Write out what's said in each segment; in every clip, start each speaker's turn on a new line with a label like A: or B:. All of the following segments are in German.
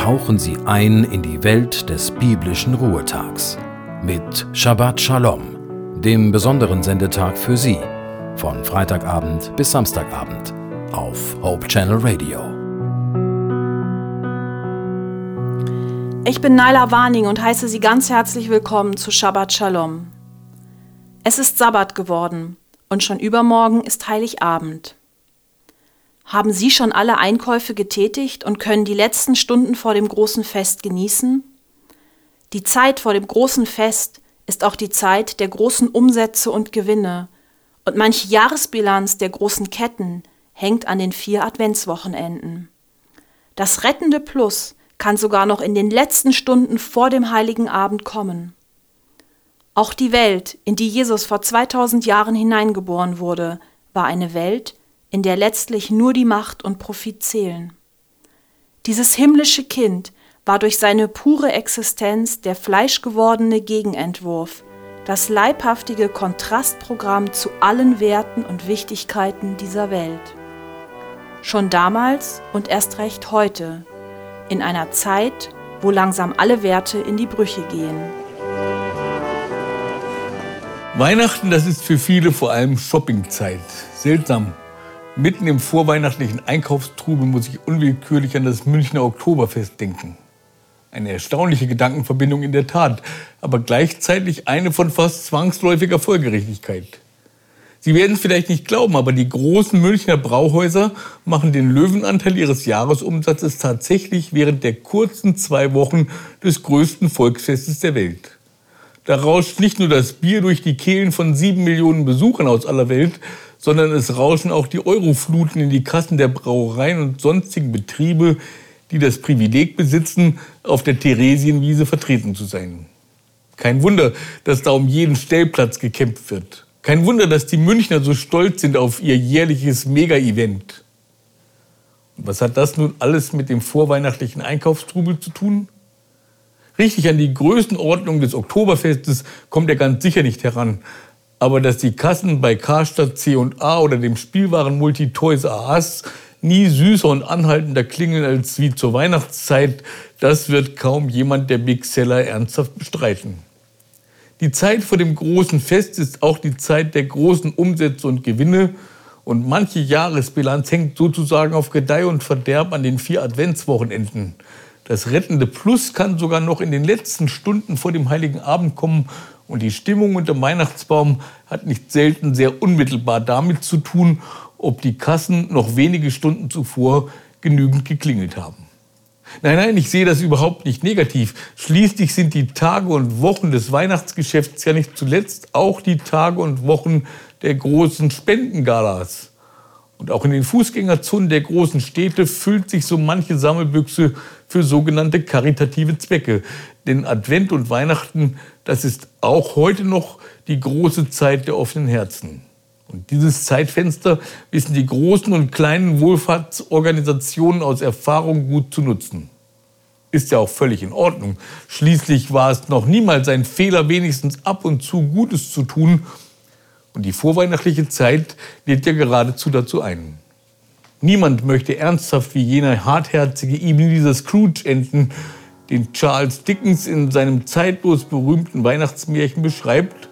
A: tauchen Sie ein in die Welt des biblischen Ruhetags mit Shabbat Shalom, dem besonderen Sendetag für Sie, von Freitagabend bis Samstagabend auf Hope Channel Radio.
B: Ich bin Naila Warning und heiße Sie ganz herzlich willkommen zu Shabbat Shalom. Es ist Sabbat geworden und schon übermorgen ist Heiligabend. Haben Sie schon alle Einkäufe getätigt und können die letzten Stunden vor dem großen Fest genießen? Die Zeit vor dem großen Fest ist auch die Zeit der großen Umsätze und Gewinne, und manche Jahresbilanz der großen Ketten hängt an den vier Adventswochenenden. Das rettende Plus kann sogar noch in den letzten Stunden vor dem heiligen Abend kommen. Auch die Welt, in die Jesus vor 2000 Jahren hineingeboren wurde, war eine Welt, in der letztlich nur die Macht und Profit zählen. Dieses himmlische Kind war durch seine pure Existenz der fleischgewordene Gegenentwurf, das leibhaftige Kontrastprogramm zu allen Werten und Wichtigkeiten dieser Welt. Schon damals und erst recht heute, in einer Zeit, wo langsam alle Werte in die Brüche gehen.
C: Weihnachten, das ist für viele vor allem Shoppingzeit. Seltsam, Mitten im vorweihnachtlichen Einkaufstrubel muss ich unwillkürlich an das Münchner Oktoberfest denken. Eine erstaunliche Gedankenverbindung in der Tat, aber gleichzeitig eine von fast zwangsläufiger Folgerichtigkeit. Sie werden es vielleicht nicht glauben, aber die großen Münchner Brauhäuser machen den Löwenanteil ihres Jahresumsatzes tatsächlich während der kurzen zwei Wochen des größten Volksfestes der Welt. Da rauscht nicht nur das Bier durch die Kehlen von sieben Millionen Besuchern aus aller Welt, sondern es rauschen auch die Eurofluten in die Kassen der Brauereien und sonstigen Betriebe, die das Privileg besitzen, auf der Theresienwiese vertreten zu sein. Kein Wunder, dass da um jeden Stellplatz gekämpft wird. Kein Wunder, dass die Münchner so stolz sind auf ihr jährliches Mega-Event. Was hat das nun alles mit dem vorweihnachtlichen Einkaufstrubel zu tun? Richtig an die Größenordnung des Oktoberfestes kommt er ganz sicher nicht heran. Aber dass die Kassen bei Karstadt C&A oder dem Spielwarenmulti Toys Us nie süßer und anhaltender klingeln als wie zur Weihnachtszeit, das wird kaum jemand der Big Seller ernsthaft bestreiten. Die Zeit vor dem großen Fest ist auch die Zeit der großen Umsätze und Gewinne und manche Jahresbilanz hängt sozusagen auf Gedeih und Verderb an den vier Adventswochenenden. Das rettende Plus kann sogar noch in den letzten Stunden vor dem Heiligen Abend kommen und die Stimmung unter Weihnachtsbaum hat nicht selten sehr unmittelbar damit zu tun, ob die Kassen noch wenige Stunden zuvor genügend geklingelt haben. Nein, nein, ich sehe das überhaupt nicht negativ. Schließlich sind die Tage und Wochen des Weihnachtsgeschäfts ja nicht zuletzt auch die Tage und Wochen der großen Spendengalas. Und auch in den Fußgängerzonen der großen Städte füllt sich so manche Sammelbüchse für sogenannte karitative Zwecke. Denn Advent und Weihnachten, das ist auch heute noch die große Zeit der offenen Herzen. Und dieses Zeitfenster wissen die großen und kleinen Wohlfahrtsorganisationen aus Erfahrung gut zu nutzen. Ist ja auch völlig in Ordnung. Schließlich war es noch niemals ein Fehler, wenigstens ab und zu Gutes zu tun und die vorweihnachtliche Zeit lädt ja geradezu dazu ein. Niemand möchte ernsthaft wie jener hartherzige Ebenezer Scrooge enden, den Charles Dickens in seinem zeitlos berühmten Weihnachtsmärchen beschreibt,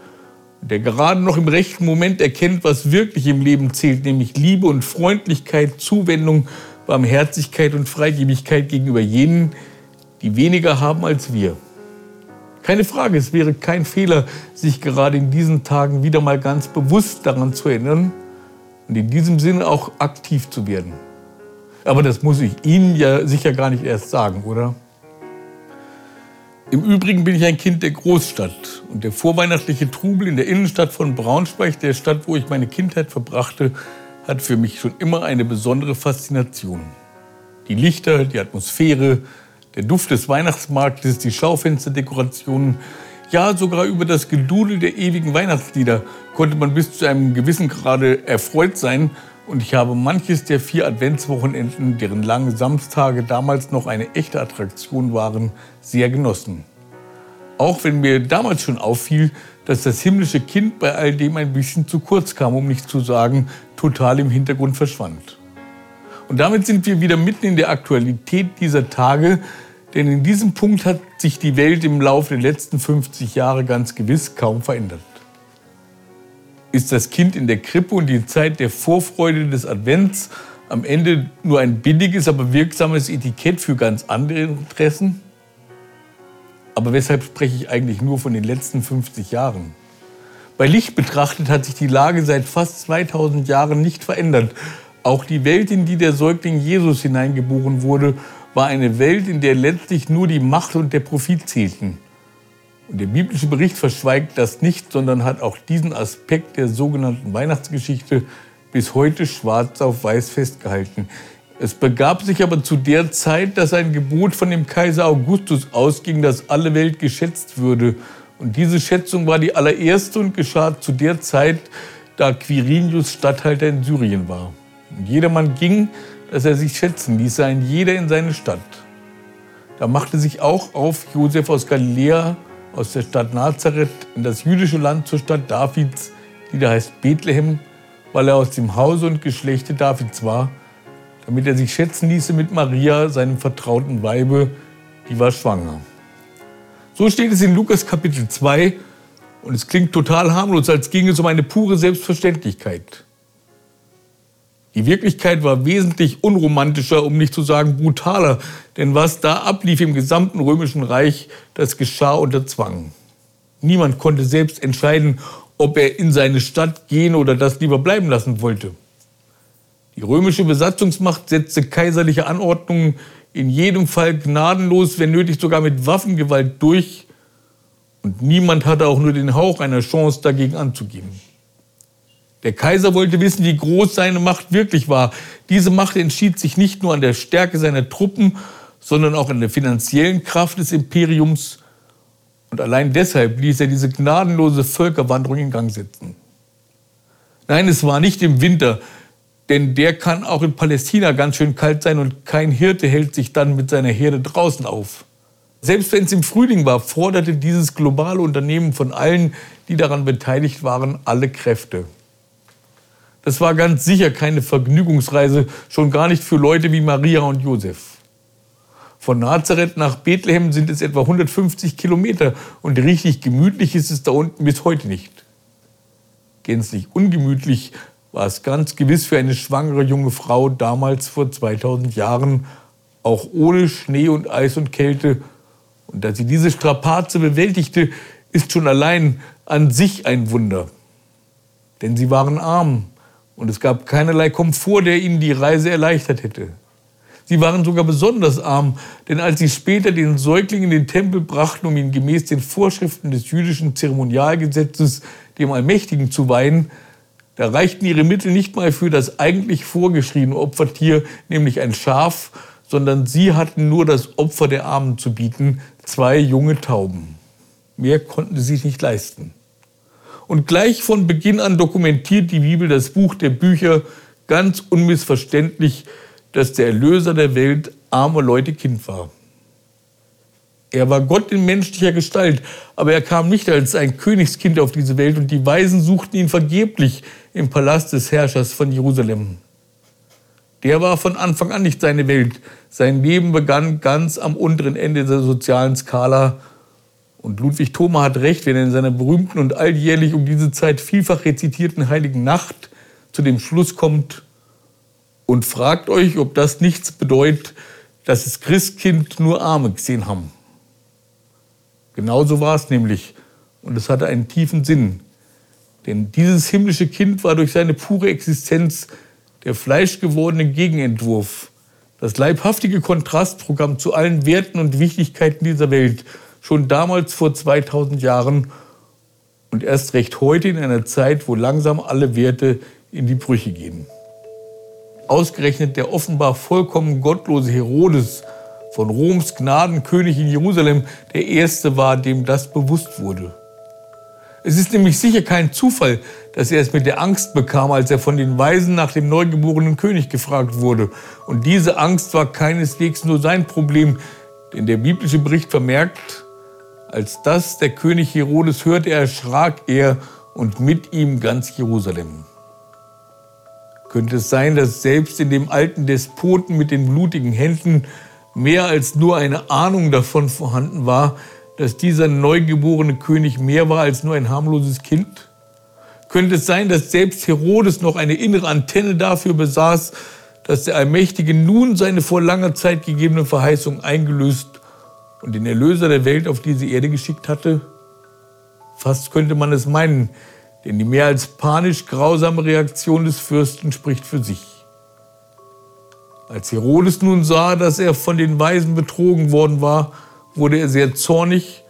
C: der gerade noch im rechten Moment erkennt, was wirklich im Leben zählt, nämlich Liebe und Freundlichkeit, Zuwendung, Barmherzigkeit und Freigebigkeit gegenüber jenen, die weniger haben als wir. Keine Frage, es wäre kein Fehler, sich gerade in diesen Tagen wieder mal ganz bewusst daran zu erinnern und in diesem Sinne auch aktiv zu werden. Aber das muss ich Ihnen ja sicher gar nicht erst sagen, oder? Im Übrigen bin ich ein Kind der Großstadt und der vorweihnachtliche Trubel in der Innenstadt von Braunschweig, der Stadt, wo ich meine Kindheit verbrachte, hat für mich schon immer eine besondere Faszination. Die Lichter, die Atmosphäre, der Duft des Weihnachtsmarktes, die Schaufensterdekorationen, ja sogar über das Gedudel der ewigen Weihnachtslieder konnte man bis zu einem gewissen Grade erfreut sein. Und ich habe manches der vier Adventswochenenden, deren lange Samstage damals noch eine echte Attraktion waren, sehr genossen. Auch wenn mir damals schon auffiel, dass das himmlische Kind bei all dem ein bisschen zu kurz kam, um nicht zu sagen, total im Hintergrund verschwand. Und damit sind wir wieder mitten in der Aktualität dieser Tage, Denn in diesem Punkt hat sich die Welt im Laufe der letzten 50 Jahre ganz gewiss kaum verändert. Ist das Kind in der Krippe und die Zeit der Vorfreude des Advents am Ende nur ein billiges, aber wirksames Etikett für ganz andere Interessen? Aber weshalb spreche ich eigentlich nur von den letzten 50 Jahren? Bei Licht betrachtet hat sich die Lage seit fast 2000 Jahren nicht verändert. Auch die Welt, in die der Säugling Jesus hineingeboren wurde, war eine Welt, in der letztlich nur die Macht und der Profit zählten. Und der biblische Bericht verschweigt das nicht, sondern hat auch diesen Aspekt der sogenannten Weihnachtsgeschichte bis heute schwarz auf weiß festgehalten. Es begab sich aber zu der Zeit, dass ein Gebot von dem Kaiser Augustus ausging, dass alle Welt geschätzt würde. Und diese Schätzung war die allererste und geschah zu der Zeit, da Quirinius Statthalter in Syrien war. Und jedermann ging, dass er sich schätzen ließ, ein jeder in seine Stadt. Da machte sich auch auf Josef aus Galiläa, aus der Stadt Nazareth, in das jüdische Land zur Stadt Davids, die da heißt Bethlehem, weil er aus dem Hause und Geschlechte Davids war, damit er sich schätzen ließe mit Maria, seinem vertrauten Weibe, die war schwanger. So steht es in Lukas Kapitel 2 und es klingt total harmlos, als ginge es um eine pure Selbstverständlichkeit. Die Wirklichkeit war wesentlich unromantischer, um nicht zu sagen brutaler, denn was da ablief im gesamten römischen Reich, das geschah unter Zwang. Niemand konnte selbst entscheiden, ob er in seine Stadt gehen oder das lieber bleiben lassen wollte. Die römische Besatzungsmacht setzte kaiserliche Anordnungen in jedem Fall gnadenlos, wenn nötig sogar mit Waffengewalt durch. Und niemand hatte auch nur den Hauch einer Chance dagegen anzugeben. Der Kaiser wollte wissen, wie groß seine Macht wirklich war. Diese Macht entschied sich nicht nur an der Stärke seiner Truppen, sondern auch an der finanziellen Kraft des Imperiums. Und allein deshalb ließ er diese gnadenlose Völkerwanderung in Gang setzen. Nein, es war nicht im Winter, denn der kann auch in Palästina ganz schön kalt sein und kein Hirte hält sich dann mit seiner Herde draußen auf. Selbst wenn es im Frühling war, forderte dieses globale Unternehmen von allen, die daran beteiligt waren, alle Kräfte. Das war ganz sicher keine Vergnügungsreise, schon gar nicht für Leute wie Maria und Josef. Von Nazareth nach Bethlehem sind es etwa 150 Kilometer und richtig gemütlich ist es da unten bis heute nicht. Gänzlich ungemütlich war es ganz gewiss für eine schwangere junge Frau damals vor 2000 Jahren, auch ohne Schnee und Eis und Kälte. Und dass sie diese Strapaze bewältigte, ist schon allein an sich ein Wunder. Denn sie waren arm, und es gab keinerlei Komfort, der ihnen die Reise erleichtert hätte. Sie waren sogar besonders arm, denn als sie später den Säugling in den Tempel brachten, um ihn gemäß den Vorschriften des jüdischen Zeremonialgesetzes dem Allmächtigen zu weihen, da reichten ihre Mittel nicht mal für das eigentlich vorgeschriebene Opfertier, nämlich ein Schaf, sondern sie hatten nur das Opfer der Armen zu bieten, zwei junge Tauben. Mehr konnten sie sich nicht leisten. Und gleich von Beginn an dokumentiert die Bibel das Buch der Bücher ganz unmissverständlich, dass der Erlöser der Welt arme Leute Kind war. Er war Gott in menschlicher Gestalt, aber er kam nicht als ein Königskind auf diese Welt und die Weisen suchten ihn vergeblich im Palast des Herrschers von Jerusalem. Der war von Anfang an nicht seine Welt. Sein Leben begann ganz am unteren Ende der sozialen Skala und Ludwig Thoma hat recht, wenn er in seiner berühmten und alljährlich um diese Zeit vielfach rezitierten Heiligen Nacht zu dem Schluss kommt und fragt euch, ob das nichts bedeutet, dass das Christkind nur Arme gesehen haben. Genauso war es nämlich und es hatte einen tiefen Sinn. Denn dieses himmlische Kind war durch seine pure Existenz der fleischgewordene Gegenentwurf, das leibhaftige Kontrastprogramm zu allen Werten und Wichtigkeiten dieser Welt – schon damals vor 2000 Jahren und erst recht heute in einer Zeit, wo langsam alle Werte in die Brüche gehen. Ausgerechnet der offenbar vollkommen gottlose Herodes von Roms Gnadenkönig in Jerusalem der Erste war, dem das bewusst wurde. Es ist nämlich sicher kein Zufall, dass er es mit der Angst bekam, als er von den Weisen nach dem neugeborenen König gefragt wurde. Und diese Angst war keineswegs nur sein Problem, denn der biblische Bericht vermerkt, als das der König Herodes hörte, erschrak er und mit ihm ganz Jerusalem. Könnte es sein, dass selbst in dem alten Despoten mit den blutigen Händen mehr als nur eine Ahnung davon vorhanden war, dass dieser neugeborene König mehr war als nur ein harmloses Kind? Könnte es sein, dass selbst Herodes noch eine innere Antenne dafür besaß, dass der Allmächtige nun seine vor langer Zeit gegebene Verheißung eingelöst und den Erlöser der Welt auf diese Erde geschickt hatte? Fast könnte man es meinen, denn die mehr als panisch grausame Reaktion des Fürsten spricht für sich. Als Herodes nun sah, dass er von den Weisen betrogen worden war, wurde er sehr zornig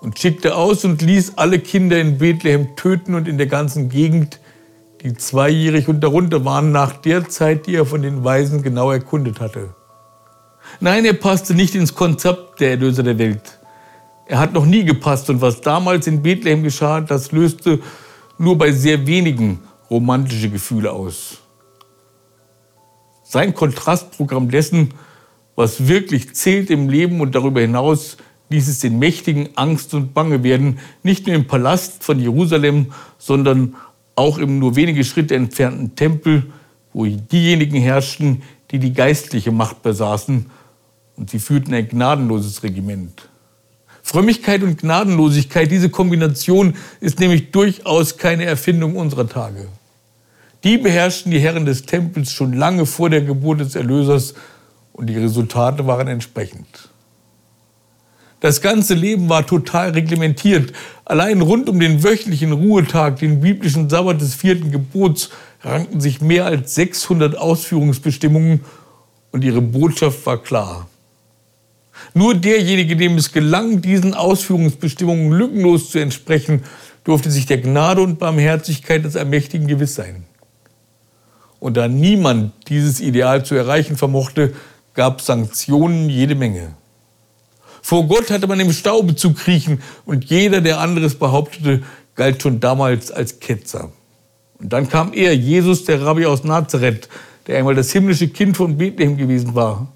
C: und schickte aus und ließ alle Kinder in Bethlehem töten und in der ganzen Gegend, die zweijährig und darunter waren, nach der Zeit, die er von den Weisen genau erkundet hatte. Nein, er passte nicht ins Konzept der Erlöser der Welt. Er hat noch nie gepasst und was damals in Bethlehem geschah, das löste nur bei sehr wenigen romantische Gefühle aus. Sein Kontrastprogramm dessen, was wirklich zählt im Leben und darüber hinaus, ließ es den Mächtigen Angst und Bange werden, nicht nur im Palast von Jerusalem, sondern auch im nur wenige Schritte entfernten Tempel, wo diejenigen herrschten, die die geistliche Macht besaßen, und sie führten ein gnadenloses Regiment. Frömmigkeit und Gnadenlosigkeit, diese Kombination ist nämlich durchaus keine Erfindung unserer Tage. Die beherrschten die Herren des Tempels schon lange vor der Geburt des Erlösers und die Resultate waren entsprechend. Das ganze Leben war total reglementiert. Allein rund um den wöchentlichen Ruhetag, den biblischen Sabbat des vierten Gebots, rankten sich mehr als 600 Ausführungsbestimmungen und ihre Botschaft war klar. Nur derjenige, dem es gelang, diesen Ausführungsbestimmungen lückenlos zu entsprechen, durfte sich der Gnade und Barmherzigkeit des Ermächtigen gewiss sein. Und da niemand dieses Ideal zu erreichen vermochte, gab Sanktionen jede Menge. Vor Gott hatte man im Staube zu kriechen und jeder, der anderes behauptete, galt schon damals als Ketzer. Und dann kam er, Jesus, der Rabbi aus Nazareth, der einmal das himmlische Kind von Bethlehem gewesen war.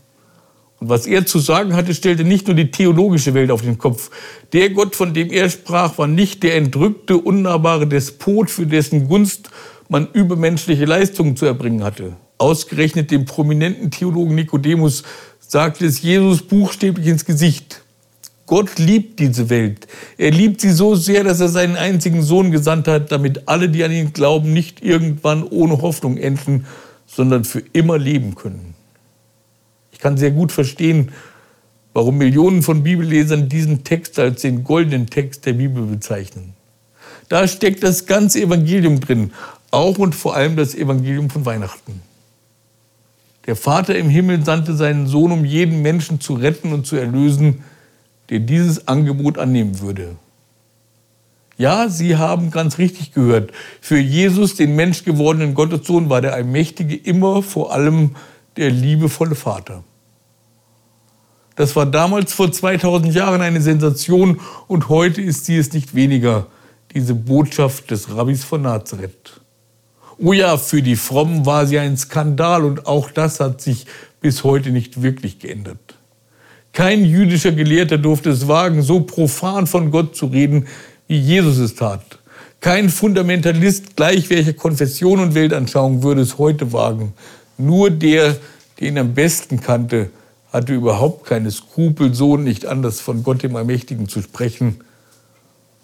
C: Was er zu sagen hatte, stellte nicht nur die theologische Welt auf den Kopf. Der Gott, von dem er sprach, war nicht der entrückte, unnahbare Despot, für dessen Gunst man übermenschliche Leistungen zu erbringen hatte. Ausgerechnet dem prominenten Theologen Nikodemus sagte es Jesus buchstäblich ins Gesicht. Gott liebt diese Welt. Er liebt sie so sehr, dass er seinen einzigen Sohn gesandt hat, damit alle, die an ihn glauben, nicht irgendwann ohne Hoffnung enden, sondern für immer leben können kann sehr gut verstehen, warum Millionen von Bibellesern diesen Text als den goldenen Text der Bibel bezeichnen. Da steckt das ganze Evangelium drin, auch und vor allem das Evangelium von Weihnachten. Der Vater im Himmel sandte seinen Sohn, um jeden Menschen zu retten und zu erlösen, der dieses Angebot annehmen würde. Ja, Sie haben ganz richtig gehört. Für Jesus, den menschgewordenen Gottessohn, war der Allmächtige immer vor allem der liebevolle Vater. Das war damals vor 2000 Jahren eine Sensation und heute ist sie es nicht weniger, diese Botschaft des Rabbis von Nazareth. Oh ja, für die Frommen war sie ein Skandal und auch das hat sich bis heute nicht wirklich geändert. Kein jüdischer Gelehrter durfte es wagen, so profan von Gott zu reden, wie Jesus es tat. Kein Fundamentalist gleich welcher Konfession und Weltanschauung würde es heute wagen. Nur der, ihn am besten kannte, hatte überhaupt keine Skrupel, so nicht anders von Gott dem Allmächtigen zu sprechen.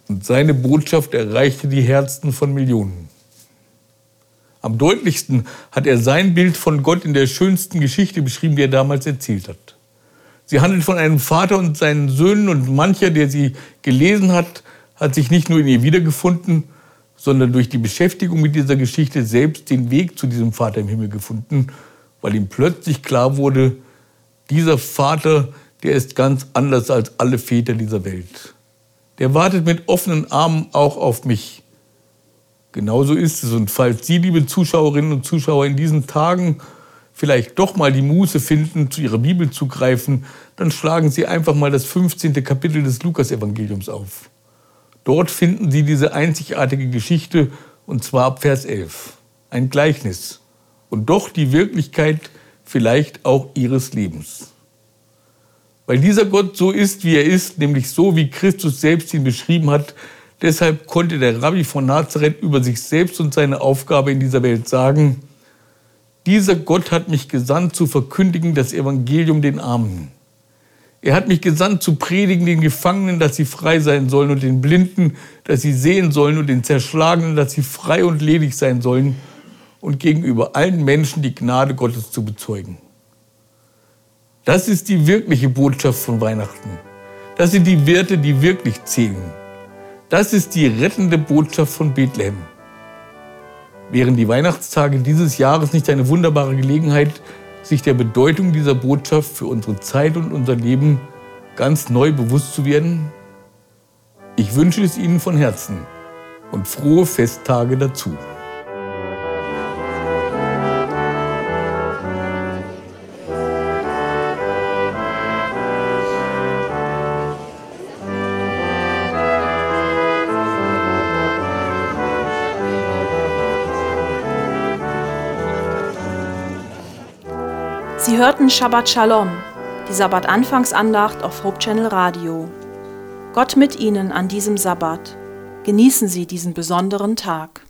C: Und seine Botschaft erreichte die Herzen von Millionen. Am deutlichsten hat er sein Bild von Gott in der schönsten Geschichte beschrieben, die er damals erzählt hat. Sie handelt von einem Vater und seinen Söhnen und mancher, der sie gelesen hat, hat sich nicht nur in ihr wiedergefunden, sondern durch die Beschäftigung mit dieser Geschichte selbst den Weg zu diesem Vater im Himmel gefunden, weil ihm plötzlich klar wurde, dieser Vater, der ist ganz anders als alle Väter dieser Welt. Der wartet mit offenen Armen auch auf mich. Genauso ist es. Und falls Sie, liebe Zuschauerinnen und Zuschauer, in diesen Tagen vielleicht doch mal die Muße finden, zu Ihrer Bibel zu greifen, dann schlagen Sie einfach mal das 15. Kapitel des Lukasevangeliums auf. Dort finden Sie diese einzigartige Geschichte, und zwar ab Vers 11. Ein Gleichnis. Und doch die Wirklichkeit vielleicht auch ihres Lebens. Weil dieser Gott so ist, wie er ist, nämlich so, wie Christus selbst ihn beschrieben hat, deshalb konnte der Rabbi von Nazareth über sich selbst und seine Aufgabe in dieser Welt sagen, dieser Gott hat mich gesandt zu verkündigen das Evangelium den Armen. Er hat mich gesandt zu predigen den Gefangenen, dass sie frei sein sollen und den Blinden, dass sie sehen sollen und den Zerschlagenen, dass sie frei und ledig sein sollen und gegenüber allen Menschen die Gnade Gottes zu bezeugen. Das ist die wirkliche Botschaft von Weihnachten. Das sind die Werte, die wirklich zählen. Das ist die rettende Botschaft von Bethlehem. Wären die Weihnachtstage dieses Jahres nicht eine wunderbare Gelegenheit, sich der Bedeutung dieser Botschaft für unsere Zeit und unser Leben ganz neu bewusst zu werden? Ich wünsche es Ihnen von Herzen und frohe Festtage dazu.
B: Hörten Shabbat Shalom, die Sabbat-Anfangsandacht auf Hope Channel Radio. Gott mit Ihnen an diesem Sabbat. Genießen Sie diesen besonderen Tag.